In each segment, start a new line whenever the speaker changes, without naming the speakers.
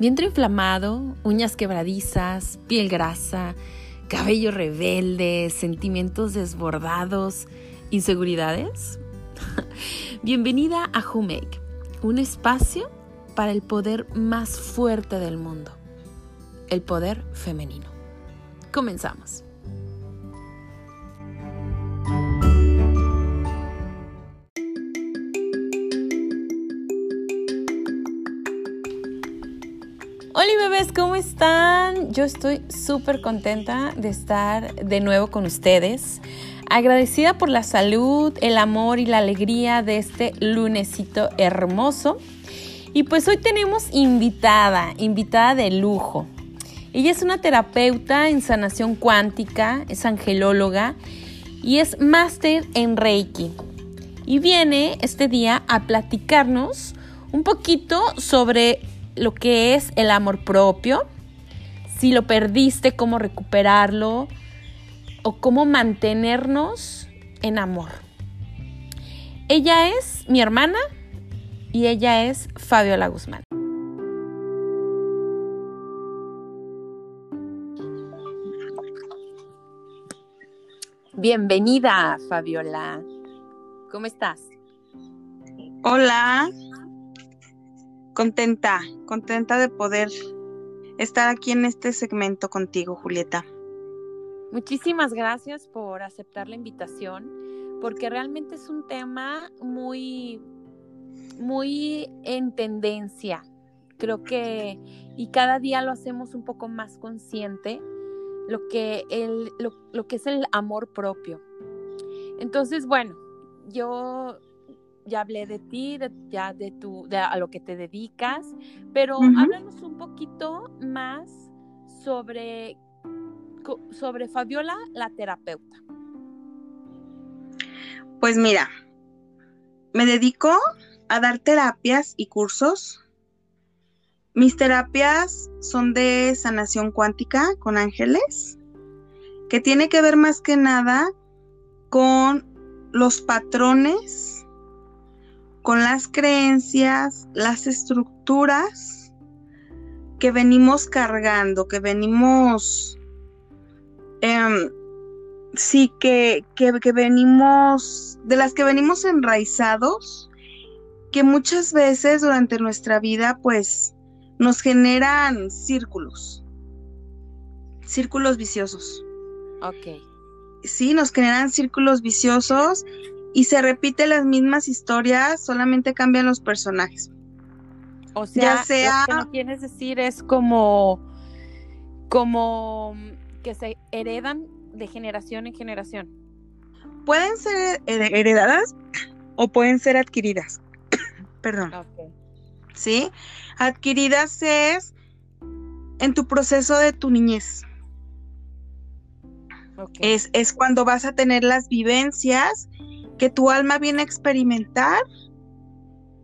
Vientre inflamado, uñas quebradizas, piel grasa, cabello rebelde, sentimientos desbordados, inseguridades. Bienvenida a Make, un espacio para el poder más fuerte del mundo, el poder femenino. Comenzamos. ¿Cómo están? Yo estoy súper contenta de estar de nuevo con ustedes. Agradecida por la salud, el amor y la alegría de este lunesito hermoso. Y pues hoy tenemos invitada, invitada de lujo. Ella es una terapeuta en sanación cuántica, es angelóloga y es máster en Reiki. Y viene este día a platicarnos un poquito sobre lo que es el amor propio, si lo perdiste, cómo recuperarlo o cómo mantenernos en amor. Ella es mi hermana y ella es Fabiola Guzmán. Bienvenida, Fabiola. ¿Cómo estás?
Hola, contenta, contenta de poder estar aquí en este segmento contigo, Julieta.
Muchísimas gracias por aceptar la invitación, porque realmente es un tema muy, muy en tendencia. Creo que, y cada día lo hacemos un poco más consciente, lo que, el, lo, lo que es el amor propio. Entonces, bueno, yo ya hablé de ti, de, ya de tu, de a lo que te dedicas, pero háblanos un poquito más sobre, sobre Fabiola, la terapeuta.
Pues mira, me dedico a dar terapias y cursos. Mis terapias son de sanación cuántica con ángeles, que tiene que ver más que nada con los patrones con las creencias, las estructuras que venimos cargando, que venimos, em, sí, que, que, que venimos, de las que venimos enraizados, que muchas veces durante nuestra vida, pues, nos generan círculos, círculos viciosos.
Ok.
Sí, nos generan círculos viciosos y se repiten las mismas historias, solamente cambian los personajes.
O sea, lo que no quieres decir es como, como que se heredan de generación en generación.
Pueden ser heredadas o pueden ser adquiridas. Perdón. ¿Sí? Adquiridas es en tu proceso de tu niñez. Es, es cuando vas a tener las vivencias que tu alma viene a experimentar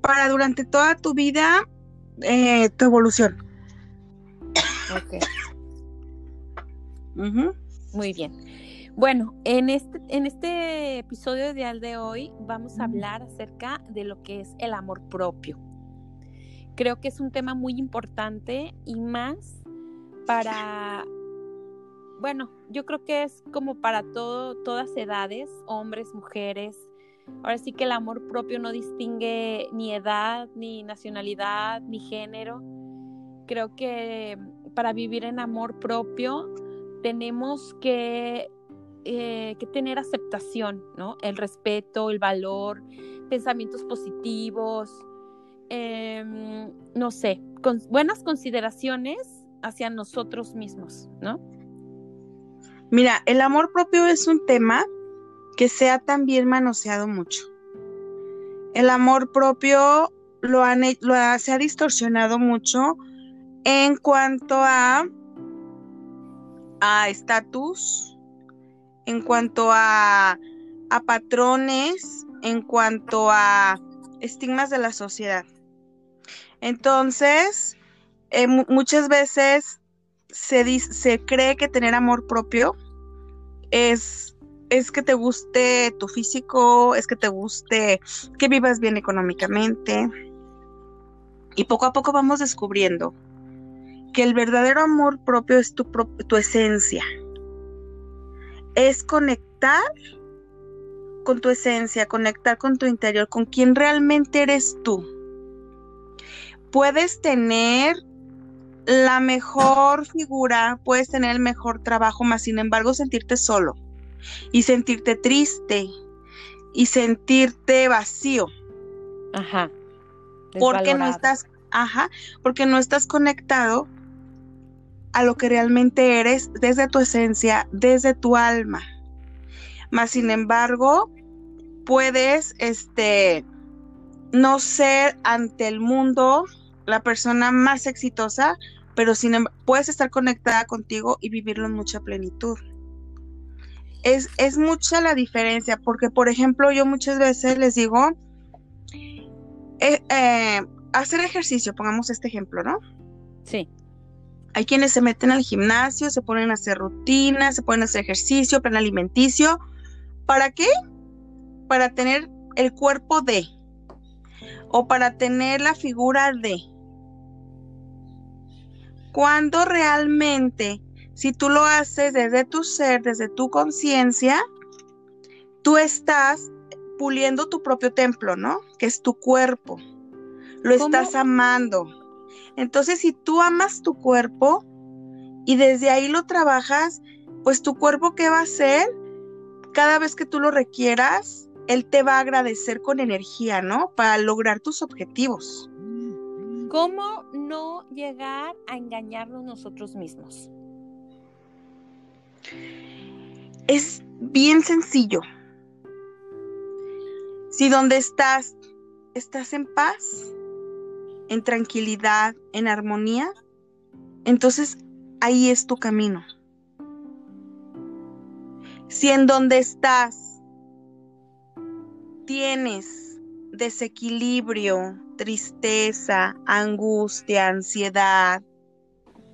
para durante toda tu vida eh, tu evolución.
Ok. Muy bien. Bueno, en este, en este episodio ideal de hoy vamos a hablar acerca de lo que es el amor propio. Creo que es un tema muy importante y más para, bueno, yo creo que es como para todo, todas edades, hombres, mujeres, Ahora sí que el amor propio no distingue ni edad, ni nacionalidad, ni género. Creo que para vivir en amor propio tenemos que, eh, que tener aceptación, ¿no? El respeto, el valor, pensamientos positivos, em, no sé, con buenas consideraciones hacia nosotros mismos, ¿no?
Mira, el amor propio es un tema que sea también manoseado mucho. El amor propio lo, han, lo se ha distorsionado mucho en cuanto a a estatus, en cuanto a, a patrones, en cuanto a estigmas de la sociedad. Entonces, eh, muchas veces se, se cree que tener amor propio es es que te guste tu físico, es que te guste que vivas bien económicamente. Y poco a poco vamos descubriendo que el verdadero amor propio es tu, tu esencia. Es conectar con tu esencia, conectar con tu interior, con quien realmente eres tú. Puedes tener la mejor figura, puedes tener el mejor trabajo, más sin embargo sentirte solo y sentirte triste y sentirte vacío.
Ajá.
Porque no estás, ajá, porque no estás conectado a lo que realmente eres desde tu esencia, desde tu alma. Más sin embargo, puedes este no ser ante el mundo la persona más exitosa, pero sin embargo, puedes estar conectada contigo y vivirlo en mucha plenitud. Es, es mucha la diferencia, porque por ejemplo, yo muchas veces les digo, eh, eh, hacer ejercicio, pongamos este ejemplo, ¿no?
Sí.
Hay quienes se meten al gimnasio, se ponen a hacer rutinas, se ponen a hacer ejercicio, plan alimenticio. ¿Para qué? Para tener el cuerpo de, o para tener la figura de. Cuando realmente, si tú lo haces desde tu ser, desde tu conciencia, tú estás puliendo tu propio templo, ¿no? Que es tu cuerpo. Lo estás amando. Entonces, si tú amas tu cuerpo y desde ahí lo trabajas, pues tu cuerpo, ¿qué va a hacer? Cada vez que tú lo requieras, él te va a agradecer con energía, ¿no? Para lograr tus objetivos.
¿Cómo no llegar a engañarnos nosotros mismos?
Es bien sencillo. Si donde estás, estás en paz, en tranquilidad, en armonía, entonces ahí es tu camino. Si en donde estás tienes desequilibrio, tristeza, angustia, ansiedad,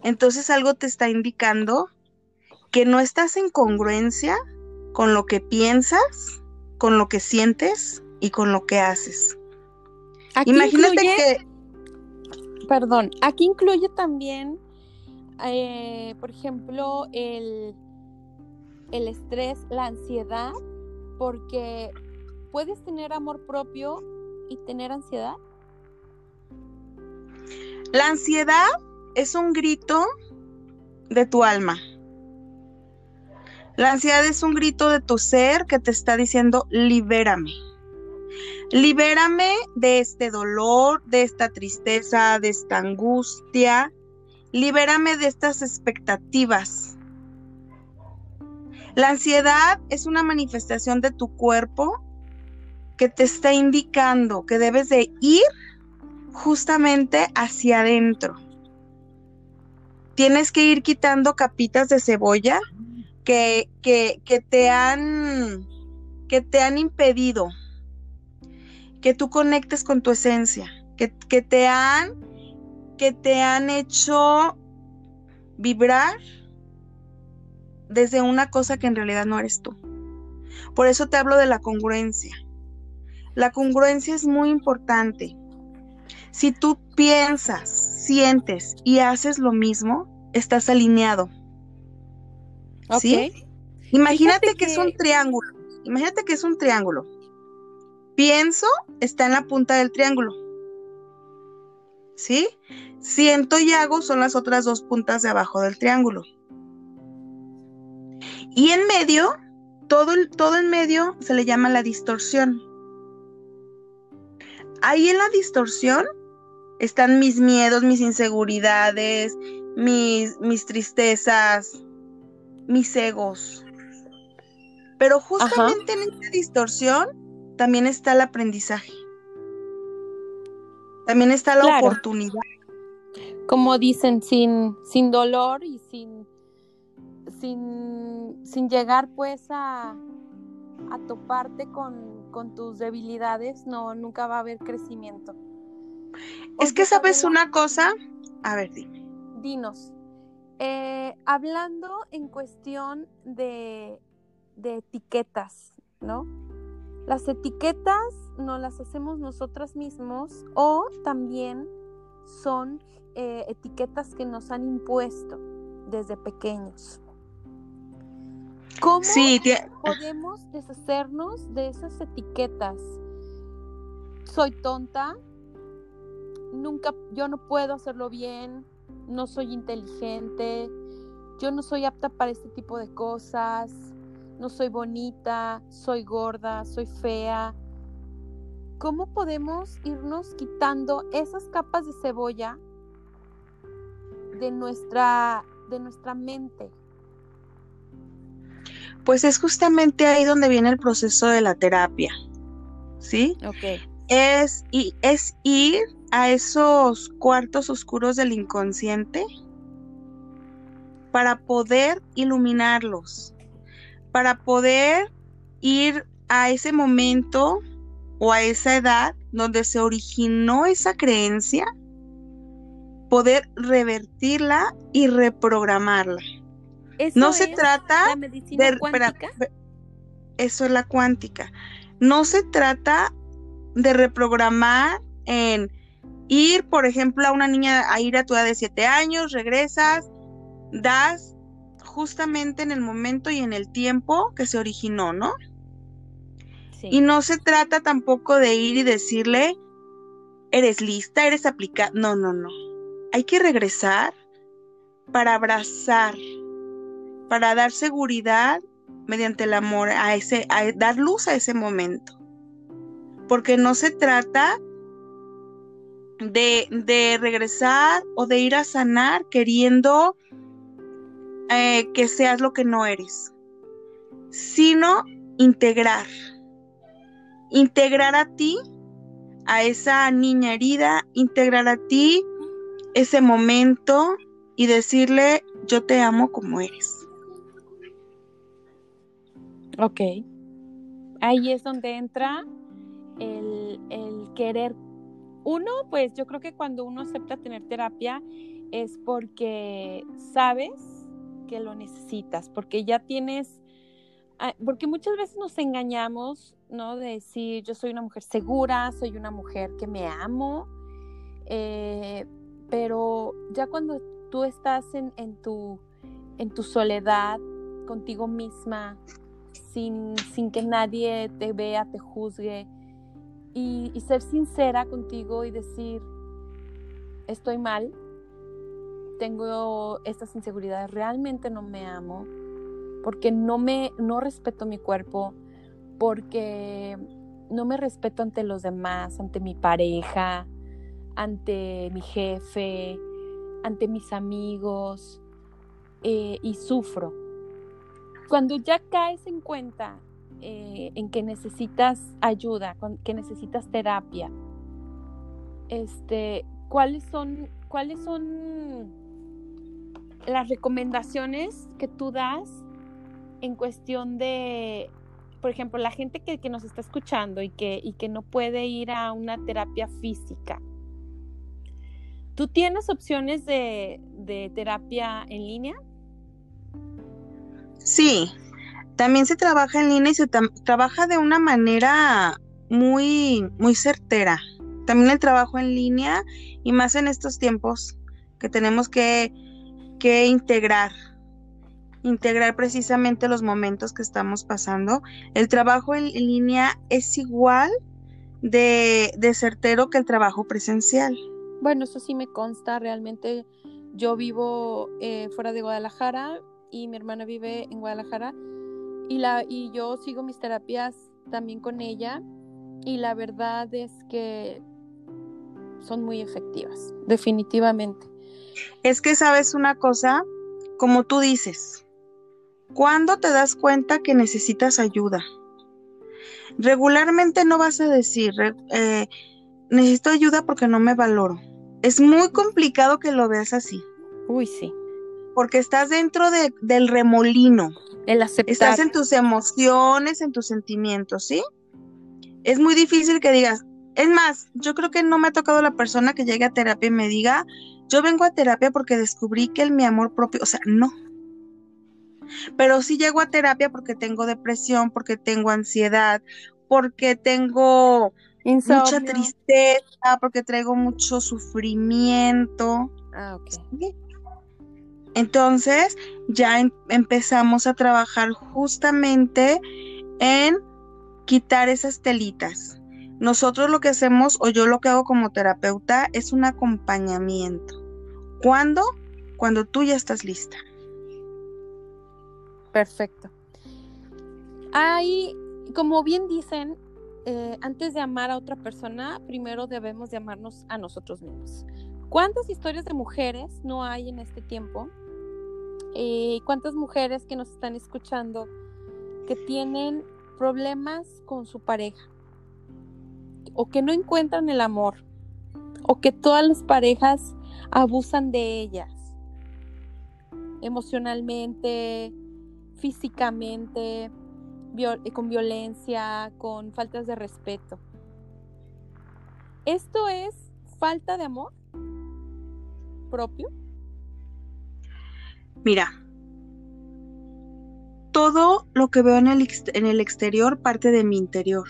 entonces algo te está indicando que no estás en congruencia con lo que piensas, con lo que sientes y con lo que haces.
Imagínate que... Perdón, aquí incluye también, eh, por ejemplo, el, el estrés, la ansiedad, porque puedes tener amor propio y tener ansiedad.
La ansiedad es un grito de tu alma. La ansiedad es un grito de tu ser que te está diciendo, libérame. Libérame de este dolor, de esta tristeza, de esta angustia. Libérame de estas expectativas. La ansiedad es una manifestación de tu cuerpo que te está indicando que debes de ir justamente hacia adentro. Tienes que ir quitando capitas de cebolla que, que, que te han que te han impedido que tú conectes con tu esencia, que, te han, que te han hecho vibrar desde una cosa que en realidad no eres tú. Por eso te hablo de la congruencia. La congruencia es muy importante. Si tú piensas, sientes y haces lo mismo, estás alineado. ¿Sí? Imagínate que es un triángulo. Imagínate que es un triángulo. Pienso está en la punta del triángulo. ¿Sí? Siento y hago son las otras dos puntas de abajo del triángulo. Y en medio, todo, todo en medio se le llama la distorsión. Ahí en la distorsión están mis miedos, mis inseguridades, mis, mis tristezas, mis egos. Pero justamente en esta distorsión también está el aprendizaje. También está la oportunidad.
Como dicen, sin, sin dolor y sin, sin, sin llegar pues a, a toparte con, con, tus debilidades, no, nunca va a haber crecimiento.
Es que sabes una cosa, a ver, dime.
Dinos, eh, hablando en cuestión de, de etiquetas, ¿no? Las etiquetas no las hacemos nosotras mismos o también son eh, etiquetas que nos han impuesto desde pequeños. ¿Cómo podemos deshacernos de esas etiquetas? Soy tonta, nunca, yo no puedo hacerlo bien, no soy inteligente, yo no soy apta para este tipo de cosas, no soy bonita, soy gorda, soy fea. ¿Cómo podemos irnos quitando esas capas de cebolla de nuestra, de nuestra mente?
Pues es justamente ahí donde viene el proceso de la terapia. ¿Sí?
Ok.
Es, y, es ir a esos cuartos oscuros del inconsciente para poder iluminarlos, para poder ir a ese momento o a esa edad donde se originó esa creencia, poder revertirla y reprogramarla. no se trata
de cuántica?
eso es la cuántica. No se trata de reprogramar en Ir, por ejemplo, a una niña a ir a tu edad de 7 años, regresas, das justamente en el momento y en el tiempo que se originó, ¿no? Y no se trata tampoco de ir y decirle, eres lista, eres aplicada. No, no, no. Hay que regresar para abrazar, para dar seguridad mediante el amor a ese, a dar luz a ese momento. Porque no se trata de, regresar o de ir a sanar queriendo eh, que seas lo que no eres, sino integrar, integrar a ti, a esa niña herida, integrar a ti ese momento y decirle, yo te amo como eres.
Ok. Ahí es donde entra el, el querer uno, pues yo creo que cuando uno acepta tener terapia es porque sabes que lo necesitas, porque ya tienes, ah, porque muchas veces nos engañamos, ¿no? De decir, yo soy una mujer segura, soy una mujer que me amo, eh, pero ya cuando tú estás en, tu, en tu soledad contigo misma, sin, sin que nadie te vea, te juzgue, y, ser sincera contigo y decir, estoy mal, tengo estas inseguridades, realmente no me amo, porque no me no respeto mi cuerpo, porque no me respeto ante los demás, ante mi pareja, ante mi jefe, ante mis amigos, eh, y sufro. Cuando ya caes en cuenta eh, en que necesitas ayuda, que necesitas terapia, este, ¿cuáles son, cuáles son las recomendaciones que tú das en cuestión de, por ejemplo, la gente que, nos está escuchando y que, y que no puede ir a una terapia física? ¿Tú tienes opciones de, de terapia en línea?
Sí, también se trabaja en línea y se trabaja de una manera muy, muy certera. También el trabajo en línea y más en estos tiempos que tenemos que, que integrar, integrar precisamente los momentos que estamos pasando. El trabajo en, línea es igual de, de certero que el trabajo presencial.
Bueno, eso sí me consta, realmente yo vivo eh, fuera de Guadalajara y mi hermana vive en Guadalajara y, la, y yo sigo mis terapias también con ella y la verdad es que son muy efectivas, definitivamente.
Es que sabes una cosa, como tú dices, ¿cuándo te das cuenta que necesitas ayuda? Regularmente no vas a decir, eh, necesito ayuda porque no me valoro. Es muy complicado que lo veas así.
Uy, sí.
Porque estás dentro de, del remolino.
El aceptar.
Estás en tus emociones, en tus sentimientos, ¿sí? Es muy difícil que digas, es más, yo creo que no me ha tocado la persona que llegue a terapia y me diga, yo vengo a terapia porque descubrí que el mi amor propio, o sea, no. Pero sí llego a terapia porque tengo depresión, porque tengo ansiedad, porque tengo mucha tristeza, porque traigo mucho sufrimiento.
Ah, ok.
Entonces ya em, empezamos a trabajar justamente en quitar esas telitas. Nosotros lo que hacemos, o yo lo que hago como terapeuta, es un acompañamiento. ¿Cuándo? Cuando tú ya estás lista.
Perfecto. Hay, como bien dicen, eh, antes de amar a otra persona, primero debemos de amarnos a nosotros mismos. ¿Cuántas historias de mujeres no hay en este tiempo? Eh, ¿Cuántas mujeres que nos están escuchando que tienen problemas con su pareja? O que no encuentran el amor. O que todas las parejas abusan de ellas. Emocionalmente, físicamente, eh, con violencia, con faltas de respeto. ¿Esto es falta de amor propio?
Mira, todo lo que veo en el, en el exterior parte de mi interior.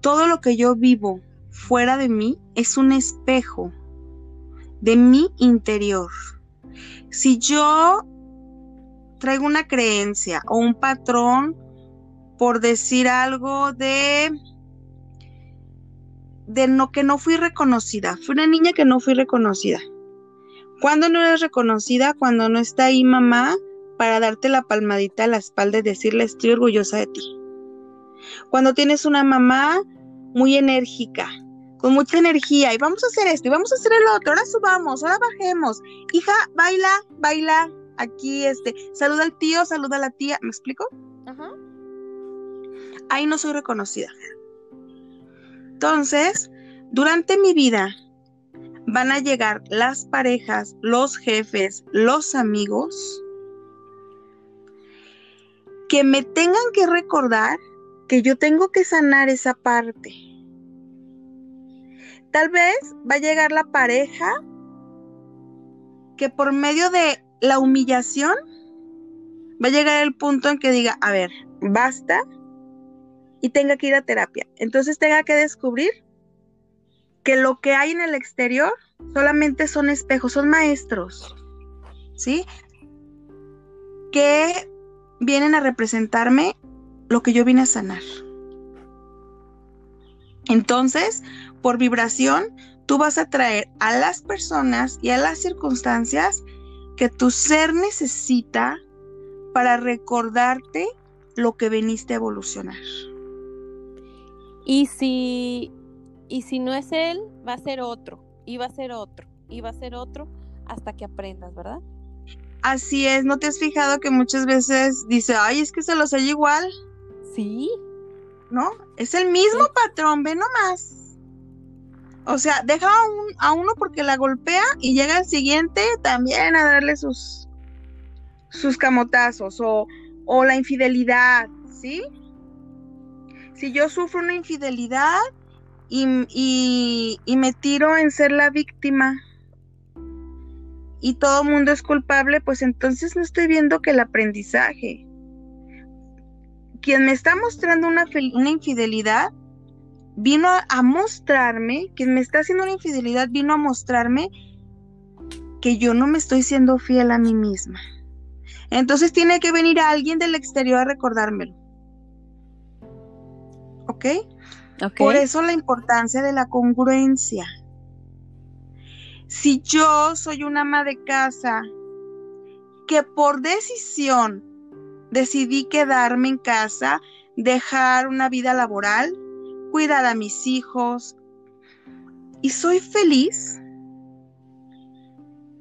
Todo lo que yo vivo fuera de mí es un espejo de mi interior. Si yo traigo una creencia o un patrón por decir algo de de que no fui reconocida. Fui una niña que no fui reconocida. ¿Cuándo no eres reconocida? Cuando no está ahí mamá para darte la palmadita a la espalda y decirle estoy orgullosa de ti. Cuando tienes una mamá muy enérgica, con mucha energía, y vamos a hacer esto, y vamos a hacer el otro, ahora subamos, ahora bajemos. Hija, baila, baila, aquí, este, saluda al tío, saluda a la tía, ¿me explico? Ajá. Ahí no soy reconocida. Entonces, durante mi vida van a llegar las parejas, los jefes, los amigos, que me tengan que recordar que yo tengo que sanar esa parte. Tal vez va a llegar la pareja que por medio de la humillación va a llegar el punto en que diga, a ver, basta y tenga que ir a terapia. Entonces tenga que descubrir que lo que hay en el exterior solamente son espejos, son maestros, ¿sí? Que vienen a representarme lo que yo vine a sanar. Entonces, por vibración, tú vas a traer a las personas y a las circunstancias que tu ser necesita para recordarte lo que veniste a evolucionar.
Y si, y si no es él, va a ser otro, y va a ser otro, y va a ser otro, hasta que aprendas, ¿verdad?
Así es, ¿no te has fijado que muchas veces dice, ay, es que se los hay igual?
Sí.
¿No? Es el mismo patrón, ve nomás. O sea, deja a, uno porque la golpea y llega el siguiente también a darle sus, sus camotazos o, o la infidelidad, ¿sí? Si yo sufro una infidelidad y, me tiro en ser la víctima y todo mundo es culpable, pues entonces no estoy viendo que el aprendizaje. Quien me está mostrando una, infidelidad vino a, mostrarme, que me está haciendo una infidelidad, vino a mostrarme que yo no me estoy siendo fiel a mí misma. Entonces tiene que venir alguien del exterior a recordármelo. ¿Ok? Por eso la importancia de la congruencia. Si yo soy una ama de casa que por decisión decidí quedarme en casa, dejar una vida laboral, cuidar a mis hijos y soy feliz,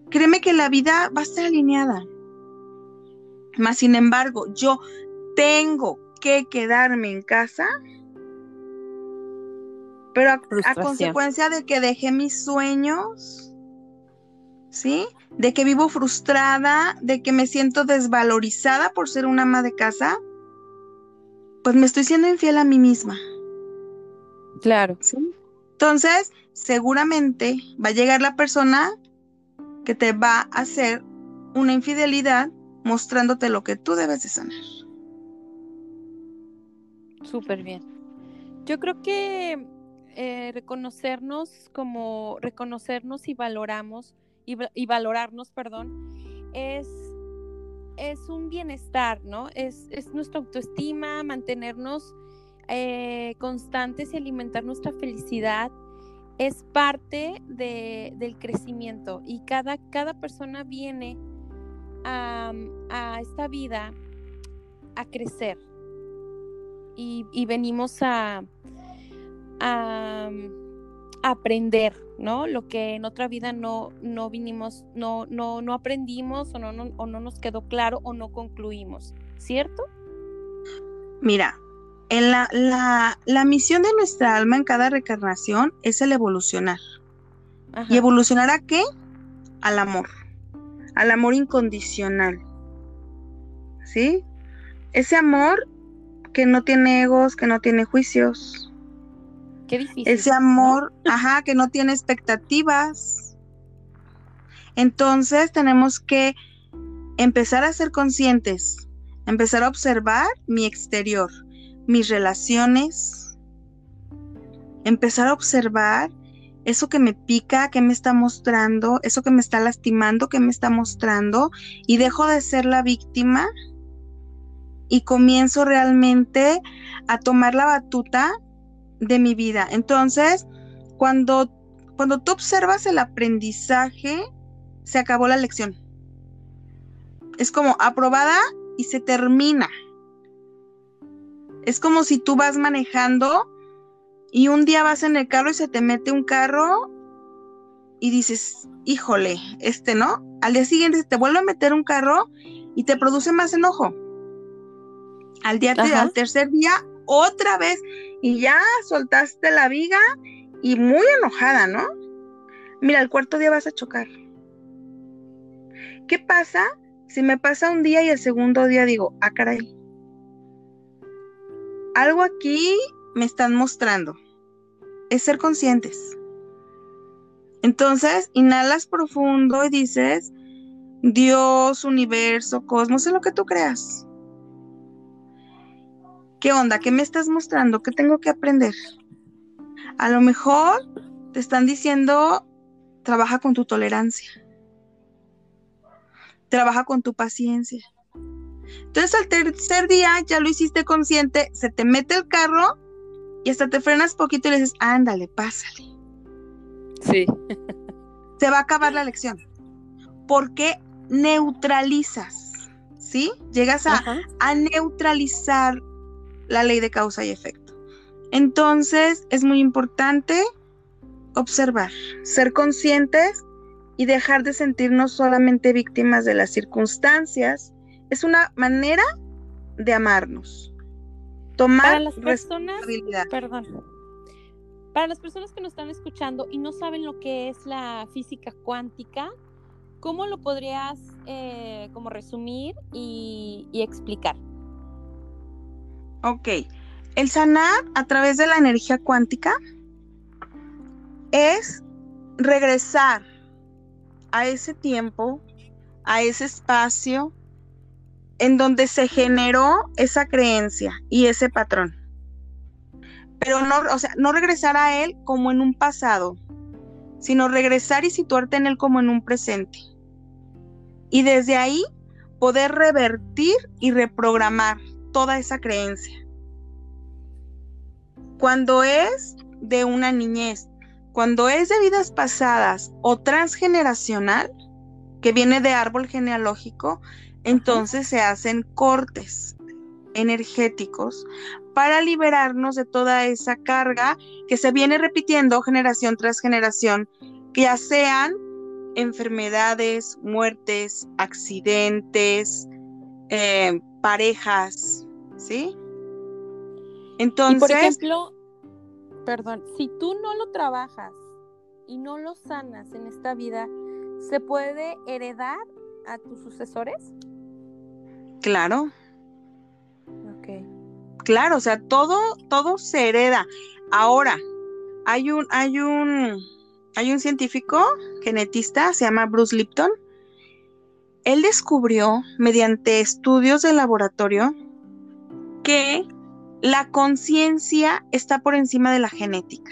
créeme que la vida va a estar alineada. Mas, sin embargo, yo tengo que quedarme en casa, pero a, consecuencia de que dejé mis sueños, ¿sí? De que vivo frustrada, de que me siento desvalorizada por ser una ama de casa, pues me estoy siendo infiel a mí misma.
Claro.
Entonces, seguramente va a llegar la persona que te va a hacer una infidelidad mostrándote lo que tú debes de sanar.
Súper bien. Yo creo que eh, reconocernos como reconocernos y valoramos y, valorarnos, perdón, es, es un bienestar, ¿no? Es, es nuestra autoestima, mantenernos eh, constantes y alimentar nuestra felicidad es parte de, del crecimiento y cada, cada persona viene a, a esta vida a crecer y, y venimos a, a, aprender, ¿no? Lo que en otra vida no, no vinimos, no, no, no aprendimos o no, no, o no nos quedó claro o no concluimos, ¿cierto?
Mira, en la, la, la, misión de nuestra alma en cada reencarnación es el evolucionar. ¿Y evolucionar a qué? Al amor, al amor incondicional. ¿Sí? Ese amor que no tiene egos, que no tiene juicios.
Qué difícil.
Ese amor, ajá, que no tiene expectativas. Entonces tenemos que empezar a ser conscientes, empezar a observar mi exterior, mis relaciones, empezar a observar eso que me pica, que me está mostrando, eso que me está lastimando, que me está mostrando, y dejo de ser la víctima y comienzo realmente a tomar la batuta de mi vida. Entonces, cuando, cuando tú observas el aprendizaje, se acabó la lección. Es como aprobada y se termina. Es como si tú vas manejando y un día vas en el carro y se te mete un carro y dices, híjole, este no. Al día siguiente te vuelve a meter un carro y te produce más enojo. Al día al tercer día, otra vez, y ya soltaste la viga y muy enojada, ¿no? Mira, el cuarto día vas a chocar. ¿Qué pasa si me pasa un día y el segundo día digo, ah, caray, algo aquí me están mostrando. Es ser conscientes. Entonces, inhalas profundo y dices, Dios, universo, cosmos, es lo que tú creas. ¿Qué onda? ¿Qué me estás mostrando? ¿Qué tengo que aprender? A lo mejor te están diciendo, trabaja con tu tolerancia. Trabaja con tu paciencia. Entonces al tercer día ya lo hiciste consciente, se te mete el carro y hasta te frenas poquito y le dices, ándale, pásale.
Sí.
Se va a acabar la lección. Porque neutralizas, ¿sí? Llegas a, a neutralizar la ley de causa y efecto. Entonces es muy importante observar, ser conscientes y dejar de sentirnos solamente víctimas de las circunstancias, es una manera de amarnos. Tomar
para las personas, perdón. Para las personas que nos están escuchando y no saben lo que es la física cuántica, ¿cómo lo podrías eh, como resumir y, y explicar?
Ok, el sanar a través de la energía cuántica es regresar a ese tiempo, a ese espacio, en donde se generó esa creencia y ese patrón. Pero no, o sea, no regresar a él como en un pasado, sino regresar y situarte en él como en un presente. Y desde ahí poder revertir y reprogramar toda esa creencia. Cuando es de una niñez, cuando es de vidas pasadas o transgeneracional, que viene de árbol genealógico, entonces se hacen cortes energéticos para liberarnos de toda esa carga que se viene repitiendo generación tras generación, que ya sean enfermedades, muertes, accidentes, eh, parejas, ¿sí?
Entonces... por ejemplo, perdón, si tú no lo trabajas y no lo sanas en esta vida, ¿se puede heredar a tus sucesores?
Claro. Claro, o sea, todo, todo se hereda. Ahora, hay un, hay un, hay un científico genetista, se llama Bruce Lipton. Él descubrió, mediante estudios de laboratorio, que la conciencia está por encima de la genética.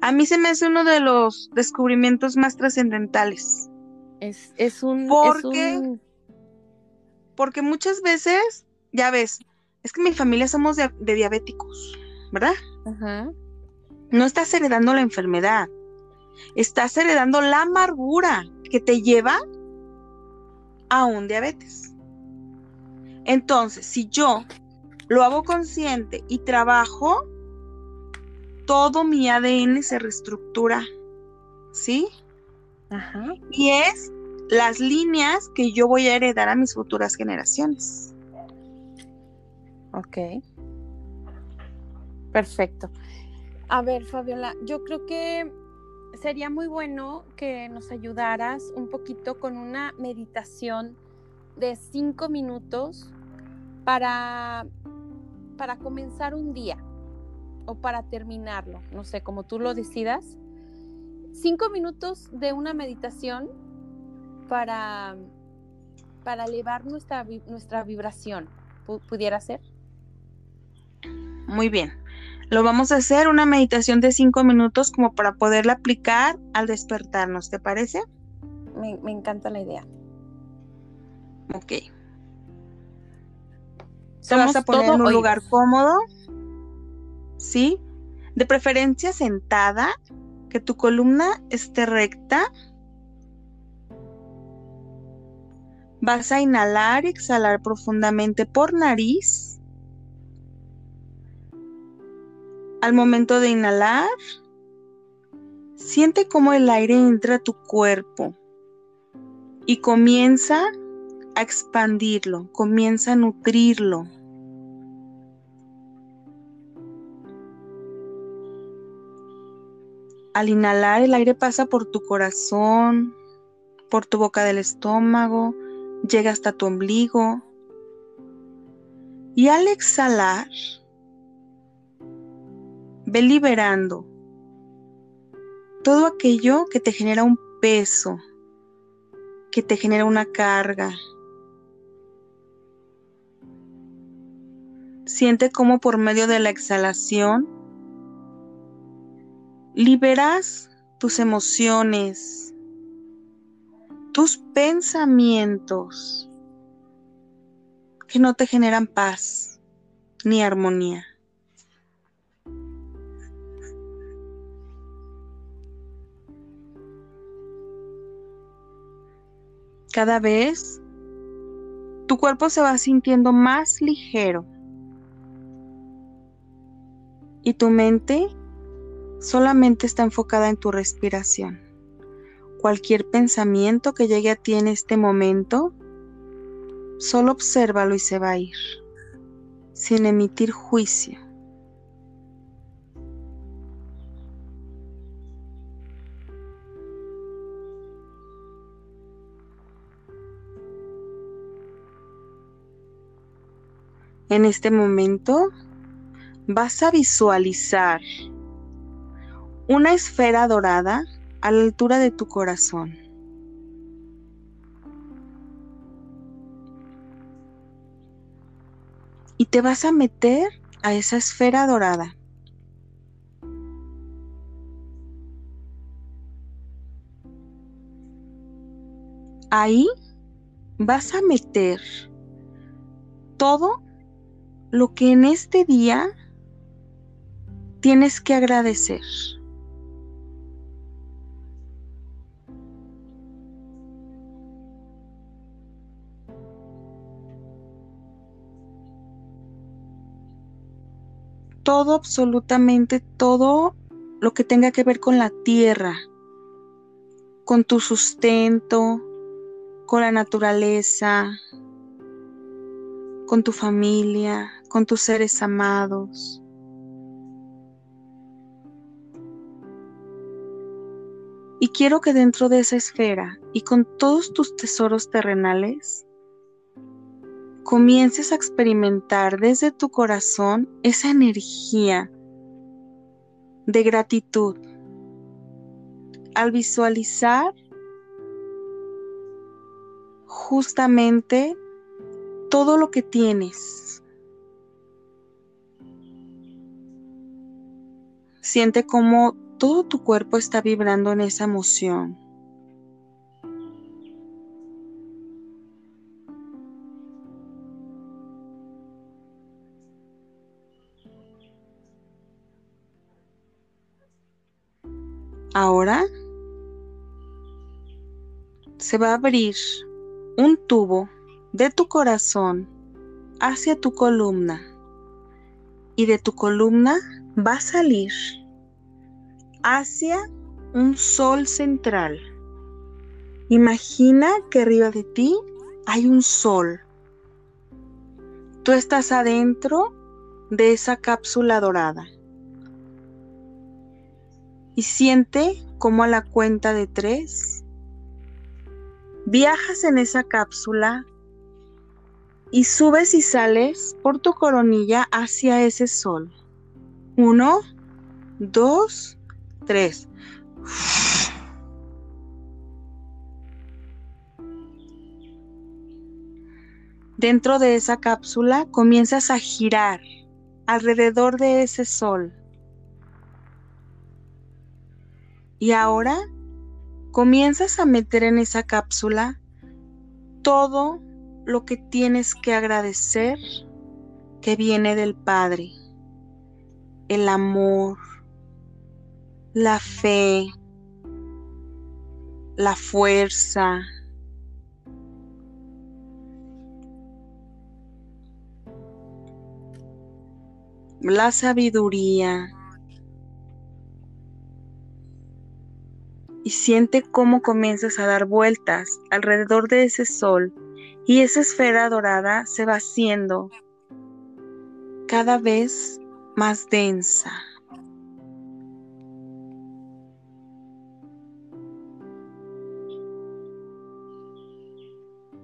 A mí se me hace uno de los descubrimientos más trascendentales.
Es, es un...
Porque, porque muchas veces, ya ves, es que mi familia somos de, diabéticos, ¿verdad? Ajá. No estás heredando la enfermedad, estás heredando la amargura que te lleva a un diabetes. Entonces, si yo lo hago consciente y trabajo, todo mi ADN se reestructura, ¿sí? Ajá. Y es las líneas que yo voy a heredar a mis futuras generaciones.
Ok. Perfecto. A ver, Fabiola, yo creo que sería muy bueno que nos ayudaras un poquito con una meditación de cinco minutos para para comenzar un día o para terminarlo, no sé, como tú lo decidas. Cinco minutos de una meditación para, para elevar nuestra, nuestra vibración, ¿pudiera ser?
Muy bien. Lo vamos a hacer una meditación de cinco minutos como para poderla aplicar al despertarnos, ¿te parece?
Me, me encanta la idea.
Ok. Vamos a poner en un lugar cómodo. ¿Sí? De preferencia sentada, que tu columna esté recta. Vas a inhalar y exhalar profundamente por nariz. Al momento de inhalar, siente cómo el aire entra a tu cuerpo y comienza expandirlo, comienza a nutrirlo. Al inhalar el aire pasa por tu corazón, por tu boca del estómago, llega hasta tu ombligo. Y al exhalar, ve liberando todo aquello que te genera un peso, que te genera una carga, Siente cómo por medio de la exhalación liberas tus emociones, tus pensamientos que no te generan paz ni armonía. Cada vez tu cuerpo se va sintiendo más ligero y tu mente solamente está enfocada en tu respiración. Cualquier pensamiento que llegue a ti en este momento, solo obsérvalo y se va a ir, sin emitir juicio. En este momento, vas a visualizar una esfera dorada a la altura de tu corazón. Y te vas a meter a esa esfera dorada. Ahí vas a meter todo lo que en este día tienes que agradecer. Todo, absolutamente todo lo que tenga que ver con la tierra, con tu sustento, con la naturaleza, con tu familia, con tus seres amados. Y quiero que dentro de esa esfera y con todos tus tesoros terrenales, comiences a experimentar desde tu corazón esa energía de gratitud. Al visualizar justamente todo lo que tienes. Siente cómo todo tu cuerpo está vibrando en esa emoción. Ahora se va a abrir un tubo de tu corazón hacia tu columna y de tu columna va a salir hacia un sol central. Imagina que arriba de ti hay un sol. Tú estás adentro de esa cápsula dorada. Y siente como a la cuenta de tres viajas en esa cápsula y subes y sales por tu coronilla hacia ese sol. Uno, dos, tres. Dentro de esa cápsula comienzas a girar alrededor de ese sol. Y ahora comienzas a meter en esa cápsula todo lo que tienes que agradecer que viene del Padre. El amor, la fe, la fuerza, la sabiduría. Y siente cómo comienzas a dar vueltas alrededor de ese sol y esa esfera dorada se va haciendo cada vez más densa.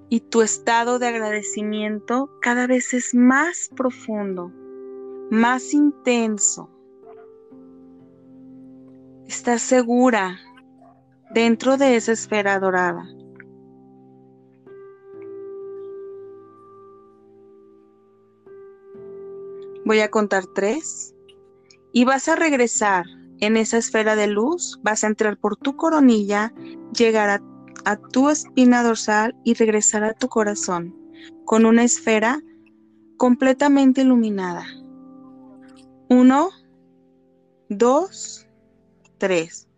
Y tu estado de agradecimiento cada vez es más profundo, más intenso. Estás segura dentro de esa esfera dorada. Voy a contar tres y vas a regresar en esa esfera de luz, vas a entrar por tu coronilla, llegar a, a tu espina dorsal y regresar a tu corazón con una esfera completamente iluminada. Uno, dos, tres.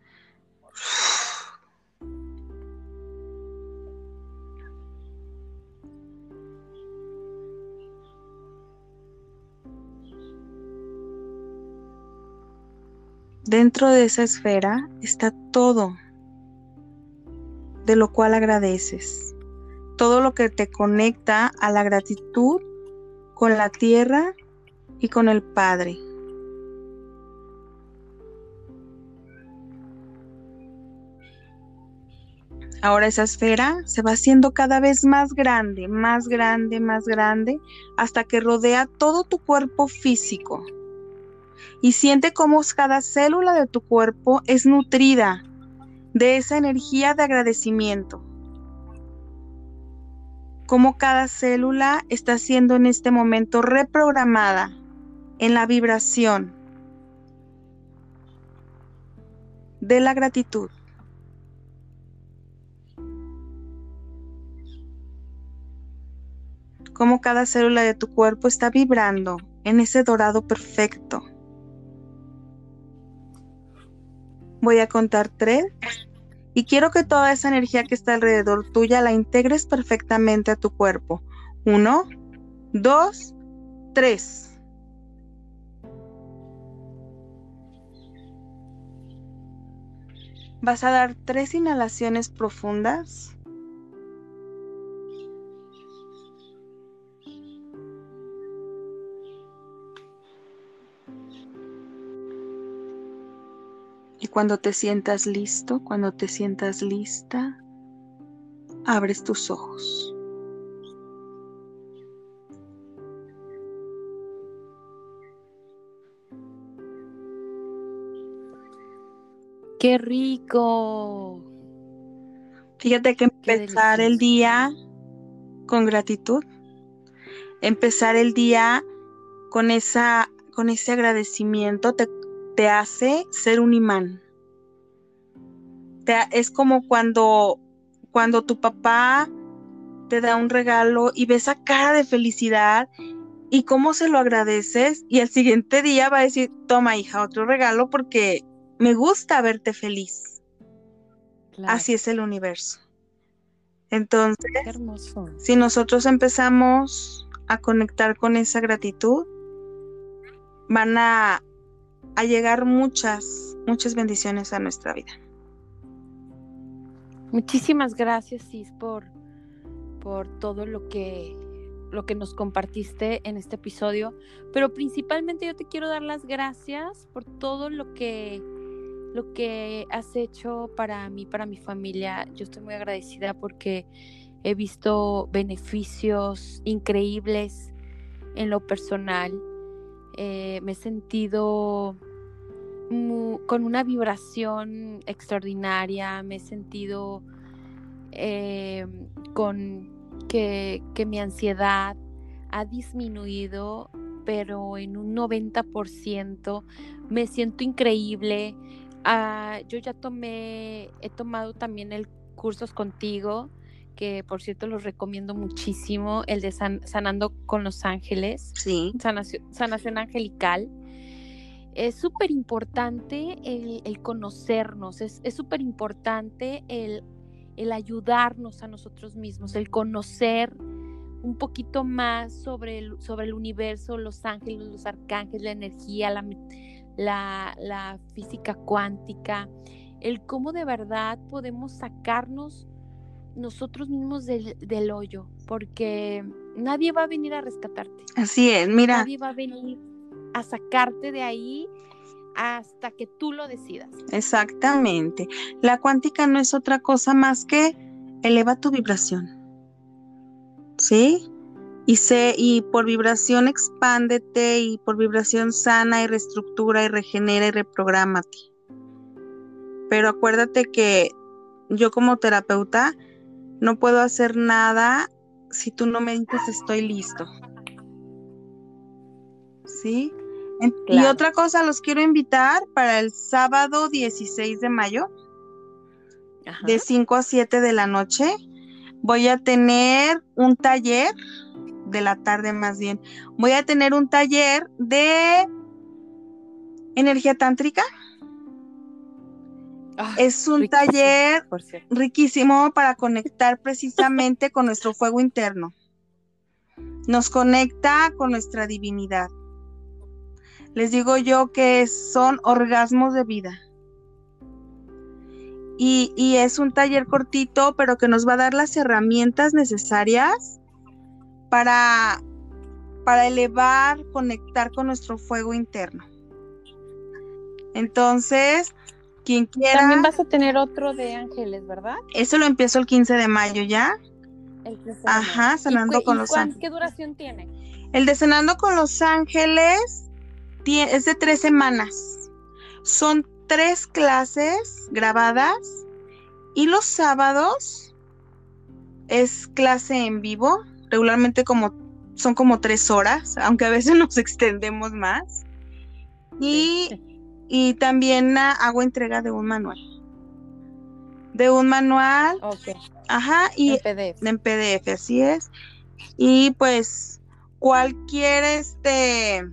Dentro de esa esfera está todo de lo cual agradeces, todo lo que te conecta a la gratitud con la tierra y con el Padre. Ahora esa esfera se va haciendo cada vez más grande, más grande, más grande, hasta que rodea todo tu cuerpo físico y siente cómo cada célula de tu cuerpo es nutrida de esa energía de agradecimiento. Cómo cada célula está siendo en este momento reprogramada en la vibración de la gratitud. Cómo cada célula de tu cuerpo está vibrando en ese dorado perfecto Voy a contar tres. Y quiero que toda esa energía que está alrededor tuya la integres perfectamente a tu cuerpo. Uno, dos, tres. Vas a dar tres inhalaciones profundas. Cuando te sientas listo, cuando te sientas lista, abres tus ojos.
¡Qué rico!
Fíjate que empezar el día con gratitud, empezar el día con esa con ese agradecimiento te te hace ser un imán. es como cuando, cuando tu papá te da un regalo y ves esa cara de felicidad y cómo se lo agradeces y el siguiente día va a decir, toma hija, otro regalo porque me gusta verte feliz. Así es el universo. Entonces, si nosotros empezamos a conectar con esa gratitud, van a, a llegar muchas, muchas bendiciones a nuestra vida.
Muchísimas gracias, Cis, por, por todo lo que, lo que nos compartiste en este episodio. Pero principalmente yo te quiero dar las gracias por todo lo que, lo que has hecho para mí, para mi familia. Yo estoy muy agradecida porque he visto beneficios increíbles en lo personal. Eh, me he sentido con una vibración extraordinaria, me he sentido eh, con que, mi ansiedad ha disminuido, pero en un 90%. Me siento increíble. Ah, yo ya tomé, he tomado también el cursos contigo, que por cierto los recomiendo muchísimo, el de Sanando con los Ángeles.
Sí.
Sanación, angelical. Es súper importante el, conocernos, es súper importante el el ayudarnos a nosotros mismos, el conocer un poquito más sobre el, sobre el universo, los ángeles, los arcángeles, la energía, la, la, física cuántica, el cómo de verdad podemos sacarnos nosotros mismos del, del, hoyo, porque nadie va a venir a rescatarte.
Así es, mira.
Nadie va a venir a sacarte de ahí hasta que tú lo decidas.
Exactamente. La cuántica no es otra cosa más que eleva tu vibración. ¿Sí? Y, sé, y por vibración expándete y por vibración sana y reestructura y regenera y reprográmate. Pero acuérdate que yo como terapeuta no puedo hacer nada si tú no me dices estoy listo. ¿Sí? Y otra cosa, los quiero invitar para el sábado 16 de mayo, de 5 a 7 de la noche. Voy a tener un taller, de la tarde más bien, voy a tener un taller de energía tántrica. Ah, es un taller riquísimo para conectar precisamente con nuestro fuego interno. Nos conecta con nuestra divinidad. Les digo yo que son orgasmos de vida. Y, es un taller cortito, pero que nos va a dar las herramientas necesarias para, para elevar, conectar con nuestro fuego interno. Entonces, quien quiera.
También vas a tener otro de ángeles, ¿verdad?
Eso lo empiezo el 15 de mayo ya.
El
Ajá, sanando con los ángeles.
¿Qué duración tiene?
El de sanando con los ángeles es de tres semanas. Son tres clases grabadas y los sábados es clase en vivo, regularmente como son como tres horas, aunque a veces nos extendemos más. Y, y también hago entrega de un manual. De un manual.
Ok.
Ajá. Y
en PDF.
En PDF, así es. Y pues cualquier este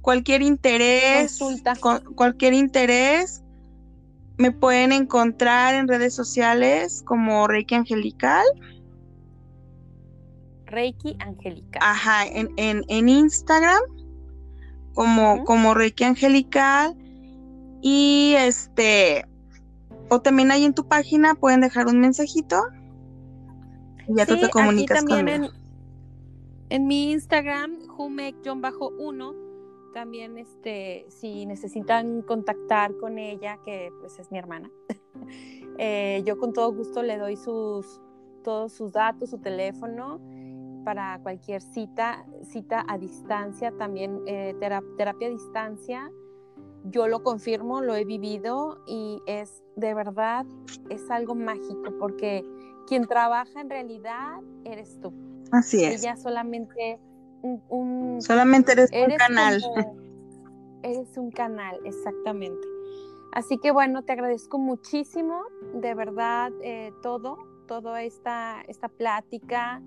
cualquier interés, cualquier interés, me pueden encontrar en redes sociales como Reiki Angelical.
Reiki Angelical.
Ajá, en, en, Instagram como, como Reiki Angelical. Y este, o también ahí en tu página pueden dejar un mensajito. Y ya tú te comunicas
también En, en mi Instagram, Jumek-1 también este, si necesitan contactar con ella, que pues es mi hermana, eh, yo con todo gusto le doy sus, todos sus datos, su teléfono para cualquier cita, cita a distancia, también eh, terapia a distancia. Yo lo confirmo, lo he vivido y es de verdad, es algo mágico porque quien trabaja en realidad eres tú.
Así es.
Ella solamente
Solamente eres, un canal.
Eres un canal, exactamente. Así que bueno, te agradezco muchísimo, de verdad, eh, todo, toda esta, esta plática.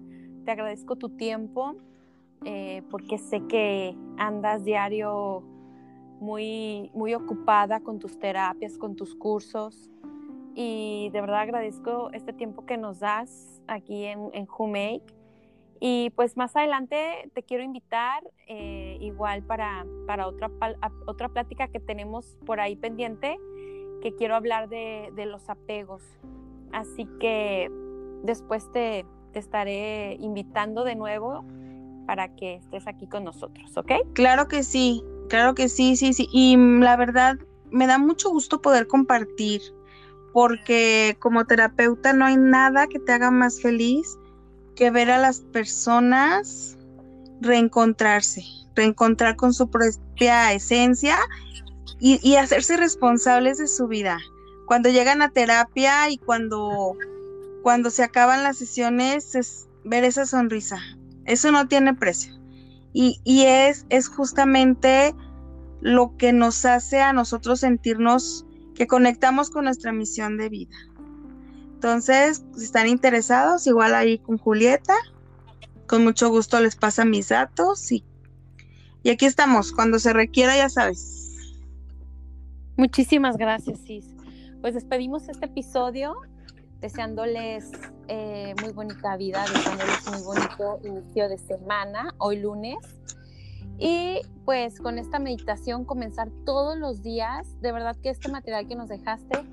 Te agradezco tu tiempo, eh, porque sé que andas diario muy, muy ocupada con tus terapias, con tus cursos. Y de verdad agradezco este tiempo que nos das aquí en, en Make. Y pues más adelante te quiero invitar eh, igual para, para otra, otra plática que tenemos por ahí pendiente, que quiero hablar de, de los apegos. Así que después te, te, estaré invitando de nuevo para que estés aquí con nosotros, ¿ok?
Claro que sí, claro que sí, sí, sí. Y la verdad, me da mucho gusto poder compartir, porque como terapeuta no hay nada que te haga más feliz que ver a las personas reencontrarse, reencontrar con su propia esencia y, hacerse responsables de su vida. Cuando llegan a terapia y cuando, cuando se acaban las sesiones, es ver esa sonrisa. Eso no tiene precio. Y, y es, es justamente lo que nos hace a nosotros sentirnos que conectamos con nuestra misión de vida. Entonces, si están interesados, igual ahí con Julieta, con mucho gusto les pasa mis datos y, y aquí estamos, cuando se requiera, ya sabes.
Muchísimas gracias, Cis. Pues despedimos este episodio deseándoles eh, muy bonita vida, deseándoles muy bonito inicio de semana, hoy lunes. Y pues con esta meditación comenzar todos los días. De verdad que este material que nos dejaste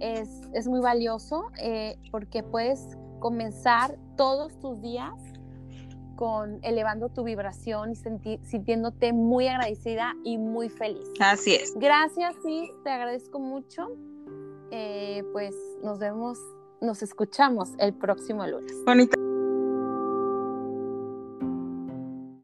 es, muy valioso eh, porque puedes comenzar todos tus días con elevando tu vibración y sintiéndote muy agradecida y muy feliz.
Así es.
Gracias, sí, te agradezco mucho. Eh, pues nos vemos, nos escuchamos el próximo lunes.
Bonita.